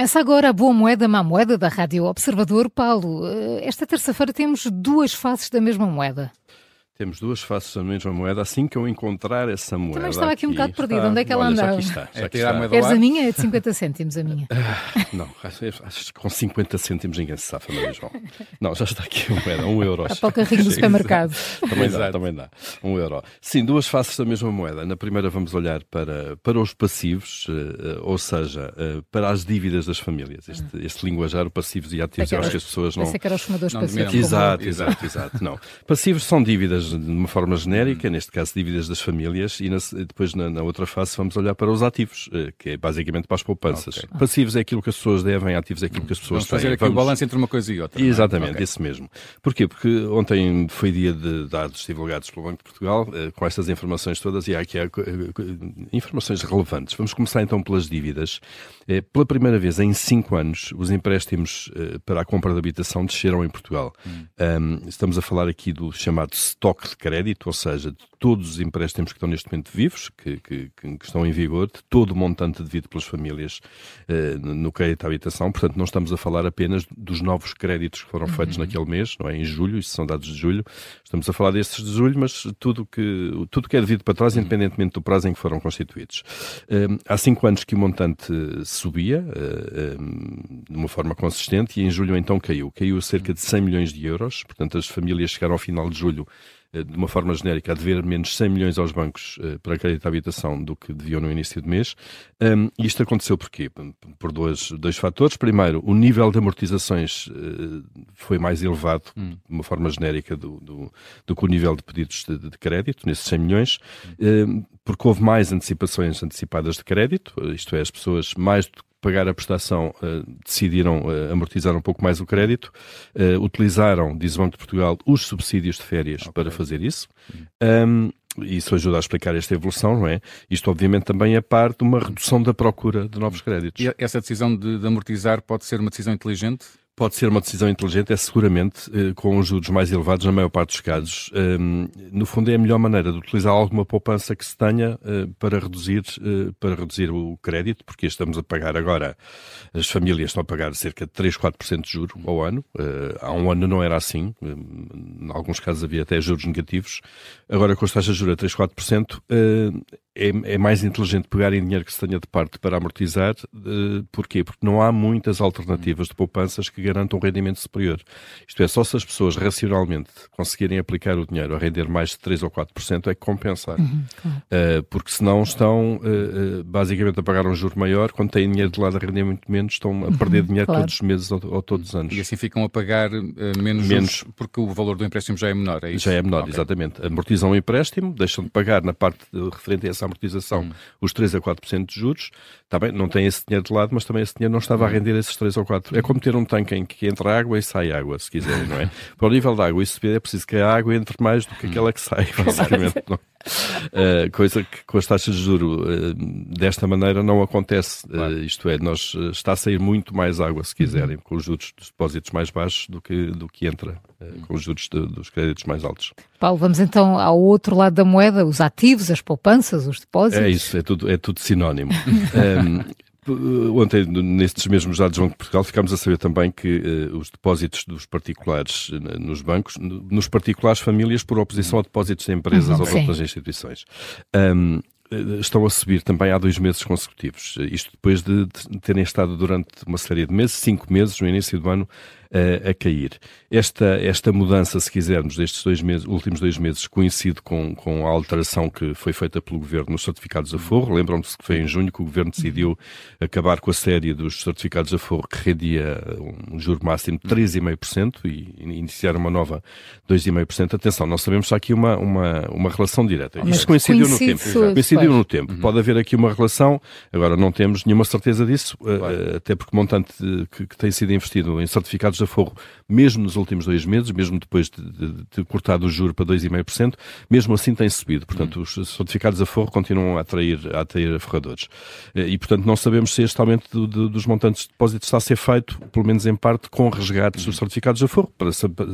Começa agora a boa moeda, má moeda da Rádio Observador. Paulo, eh, esta terça-feira temos duas faces da mesma moeda. Temos duas faces da mesma moeda. Assim que eu encontrar essa moeda. Também estava aqui, aqui um bocado perdida. Onde é que ela olha, andava? Já aqui está. Já É aqui tirar a está. moeda Queres a minha? É de 50 cêntimos a minha. Não, acho, que com 50 cêntimos ninguém se safa, não é, João? Não, já está aqui a moeda, um euro. Está para o carrinho do supermercado. Também dá, também dá. Um euro. Sim, duas faces da mesma moeda. Na primeira vamos olhar para, para os passivos, eh, ou seja, eh, para as dívidas das famílias. Este, este linguajar, o passivos e ativos, eu acho que as pessoas não... Pensei que eram os fumadores não passivos. Exato, exato, exato. Não. Passivos são dívidas de uma forma genérica, neste caso dívidas das famílias, e na- depois na, na outra face vamos olhar para os ativos, eh, que é basicamente para as poupanças. Ok. Passivos é aquilo que as pessoas devem, ativos é aquilo que as pessoas Vamos fazer têm. aqui o balanço entre uma coisa e outra. é? Exatamente, Ok. esse mesmo. Porquê? Porque ontem foi dia de dados divulgados pelo Banco de Portugal, eh, com estas informações todas, e há aqui há, eh, informações relevantes. Vamos começar então pelas dívidas. Pela primeira vez em cinco anos, os empréstimos para a compra de habitação desceram em Portugal. Um, estamos a falar aqui do chamado estoque de crédito, ou seja, de todos os empréstimos que estão neste momento vivos, que, que- que- estão em vigor, de todo o montante devido pelas famílias eh, no crédito à habitação. Portanto, não estamos a falar apenas dos novos créditos que foram feitos naquele mês, não é? Em julho, isso são dados de julho. Estamos a falar destes de julho, mas tudo que, tudo que é devido para trás, independentemente do prazo em que foram constituídos. Um, há cinco anos que o montante eh, subia eh, um, de uma forma consistente e em julho então caiu. Caiu cerca de 100 milhões de euros. Portanto, as famílias chegaram ao final de julho de uma forma genérica, a dever menos 100 milhões aos bancos eh, para crédito à habitação do que deviam no início do mês. Um, e isto aconteceu porquê? Por dois, dois fatores. Primeiro, o nível de amortizações eh, foi mais elevado, de uma forma genérica, do, do, do que o nível de pedidos de, de crédito, nesses 100 milhões, um, porque houve mais antecipações antecipadas de crédito, eh, isto é, as pessoas mais do que pagar a prestação, eh, decidiram eh, amortizar um pouco mais o crédito, eh, utilizaram, diz o Banco de Portugal, os subsídios de férias para fazer isso. Um, isso ajuda a explicar esta evolução, não é? Isto, obviamente, também é parte de uma redução da procura de novos créditos. E essa decisão de, de amortizar pode ser uma decisão inteligente? Pode ser uma decisão inteligente, é seguramente eh, com os juros mais elevados na maior parte dos casos. Hum, no fundo, é a melhor maneira de utilizar alguma poupança que se tenha eh, para, reduzir, eh, para reduzir o crédito, porque estamos a pagar agora, as famílias estão a pagar cerca de 3, 4% de juro ao ano. Há um ano não era assim, hum, em alguns casos havia até juros negativos. Agora, com as taxas de juros a 3, 4%, eh, é, é mais inteligente pegar em dinheiro que se tenha de parte para amortizar. porquê? Porque não há muitas alternativas de poupanças que garantam um rendimento superior. Isto é, só se as pessoas racionalmente conseguirem aplicar o dinheiro a render mais de 3 ou 4% é que compensar. Eh, porque senão estão eh, basicamente a pagar um juro maior, quando têm dinheiro de lado a render muito menos, estão a perder dinheiro claro. todos os meses ou, ou todos os anos. E assim ficam a pagar eh, menos, Menos. juros porque o valor do empréstimo já é menor, é isso? Já é menor, Ok. exatamente. Amortizam o empréstimo, deixam de pagar na parte de- referente a essa amortização Hum. os 3 a 4% de juros. Está bem, não tem esse dinheiro de lado, mas também esse dinheiro não estava a Hum. render esses 3 ou 4. É como ter um tanque em que entra água e sai água, se quiserem, não é? Para o nível da água e subir é preciso que a água entre mais do que aquela que sai, basicamente. não? Uh, coisa que com as taxas de juro uh, desta maneira não acontece. Uh, Claro. isto é, nós, uh, está a sair muito mais água, se quiserem, com os juros dos depósitos mais baixos do que, do que entra uh, com os juros de- dos créditos mais altos. Paulo, vamos então ao outro lado da moeda, os ativos, as poupanças, os depósitos. É isso, é tudo, é tudo sinónimo. Um, p- Ontem, nestes mesmos dados do Banco de Portugal, ficámos a saber também que eh, os depósitos dos particulares eh, nos bancos, no- nos particulares famílias, por oposição a depósitos de empresas Uhum, ou de outras instituições, um, eh, estão a subir também há dois meses consecutivos. Eh, Isto depois de, de terem estado durante uma série de meses, cinco meses, no início do ano, eh, a cair. Esta, esta mudança, se quisermos, destes dois meses, últimos dois meses, coincide com, com a alteração que foi feita pelo Governo nos certificados a forro. Lembram-se que foi em junho que o Governo decidiu acabar com a série dos certificados a forro que rendia um juro máximo de 3,5% e iniciar uma nova 2,5%. Atenção, nós sabemos que há aqui uma, uma, uma relação direta. Mas Isto coincidiu no tempo. Coincidiu no tempo. Pode haver aqui uma relação, agora não temos nenhuma certeza disso, eh, até porque o montante que, que tem sido investido em certificados de aforro, mesmo nos últimos dois meses, mesmo depois de, de, de cortado o juro para 2,5%, mesmo assim tem subido. Portanto, uhum. os certificados de aforro continuam a atrair, a atrair aforradores. Eh, e, portanto, não sabemos se este aumento do, do, dos montantes de depósitos está a ser feito, pelo menos em parte, com resgates dos uhum. certificados de aforro. Para,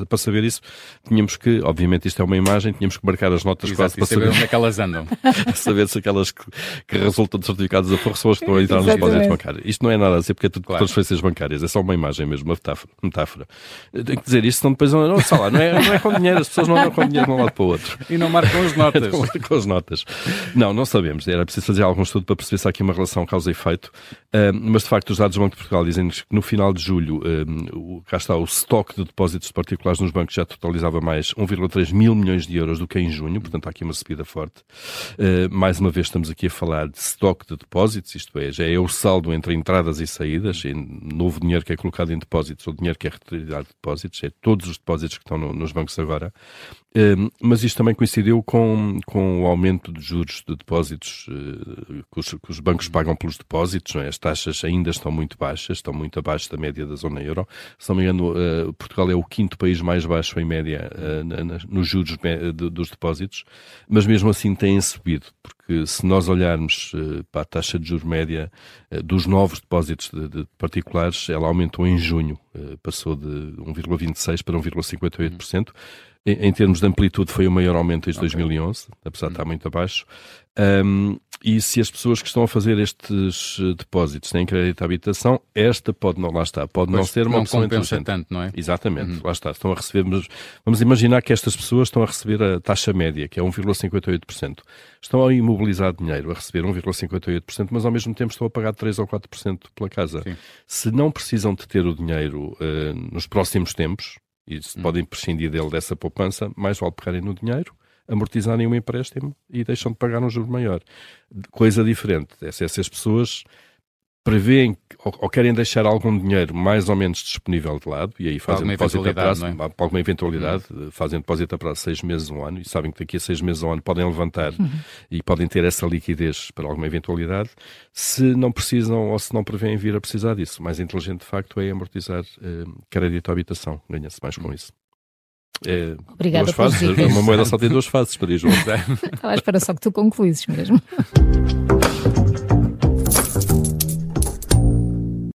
para saber isso, tínhamos que, obviamente isto é uma imagem, tínhamos que marcar as notas Exato, quase para saber, onde é que elas andam. saber se aquelas que, que resultam de certificados de aforro são as que estão a entrar nos depósitos bancários. Isto não é nada a dizer porque é tudo claro. transferências bancárias, é só uma imagem mesmo, uma metáfora. Metáfora. Tenho que dizer isto, senão depois não, não, lá, não, é, não é com dinheiro, as pessoas não andam com dinheiro de um lado para o outro. E não marcam as notas. não marcam as notas. Não, não sabemos. Era preciso fazer algum estudo para perceber se há aqui uma relação causa e efeito. Mas de facto, os dados do Banco de Portugal dizem que no final de julho, uh, cá está, o estoque de depósitos particulares nos bancos já totalizava mais 1,3 mil milhões de euros do que em junho, portanto há aqui uma subida forte. Uh, mais uma vez estamos aqui a falar de estoque de depósitos, isto é, já é o saldo entre entradas e saídas, e novo dinheiro que é colocado em depósitos ou dinheiro que é retirado de depósitos, é todos os depósitos que estão no, nos bancos agora. Mas isto também coincidiu com, com o aumento de juros de depósitos uh, que, os, que, os, bancos pagam pelos depósitos, é? as taxas ainda estão muito baixas, estão muito abaixo da média da zona euro. Se não me engano, uh, Portugal é o quinto país mais baixo em média nos juros dos depósitos, mas mesmo assim têm subido, porque se nós olharmos para a taxa de juros média dos novos depósitos de, de particulares, ela aumentou em junho, passou de 1,26% para 1,58%. Em, em, termos de amplitude, foi o maior aumento desde okay. 2011, apesar de estar muito abaixo. Um, e se as pessoas que estão a fazer estes eh, depósitos têm crédito à habitação, esta pode não, lá está, pode pois não ser uma opção compensa tanto, não é? Exatamente, uhum. lá está, estão a receber, mas vamos imaginar que estas pessoas estão a receber a taxa média, que é 1,58%. Estão a imobilizar dinheiro, a receber 1,58%, mas ao mesmo tempo estão a pagar 3 ou 4% pela casa. Sim. Se não precisam de ter o dinheiro uh, nos próximos tempos, e se hum. podem prescindir dele dessa poupança, mais vale pegarem no dinheiro, amortizarem o um empréstimo e deixam de pagar um juro maior. Coisa diferente é se essas pessoas prevêem ou, querem deixar algum dinheiro mais ou menos disponível de lado e aí fazem depósito a prazo, é? para alguma eventualidade, uhum. fazem depósito a prazo seis meses, um ano e sabem que daqui a seis meses, um ano podem levantar uhum. e podem ter essa liquidez para alguma eventualidade se não precisam ou se não prevêem vir a precisar disso. O mais inteligente, de facto, é amortizar eh, crédito à habitação. Ganha-se mais com isso. É, Obrigada duas fases. Uma moeda só tem duas fases, para ir Estava à espera só que tu concluísses mesmo.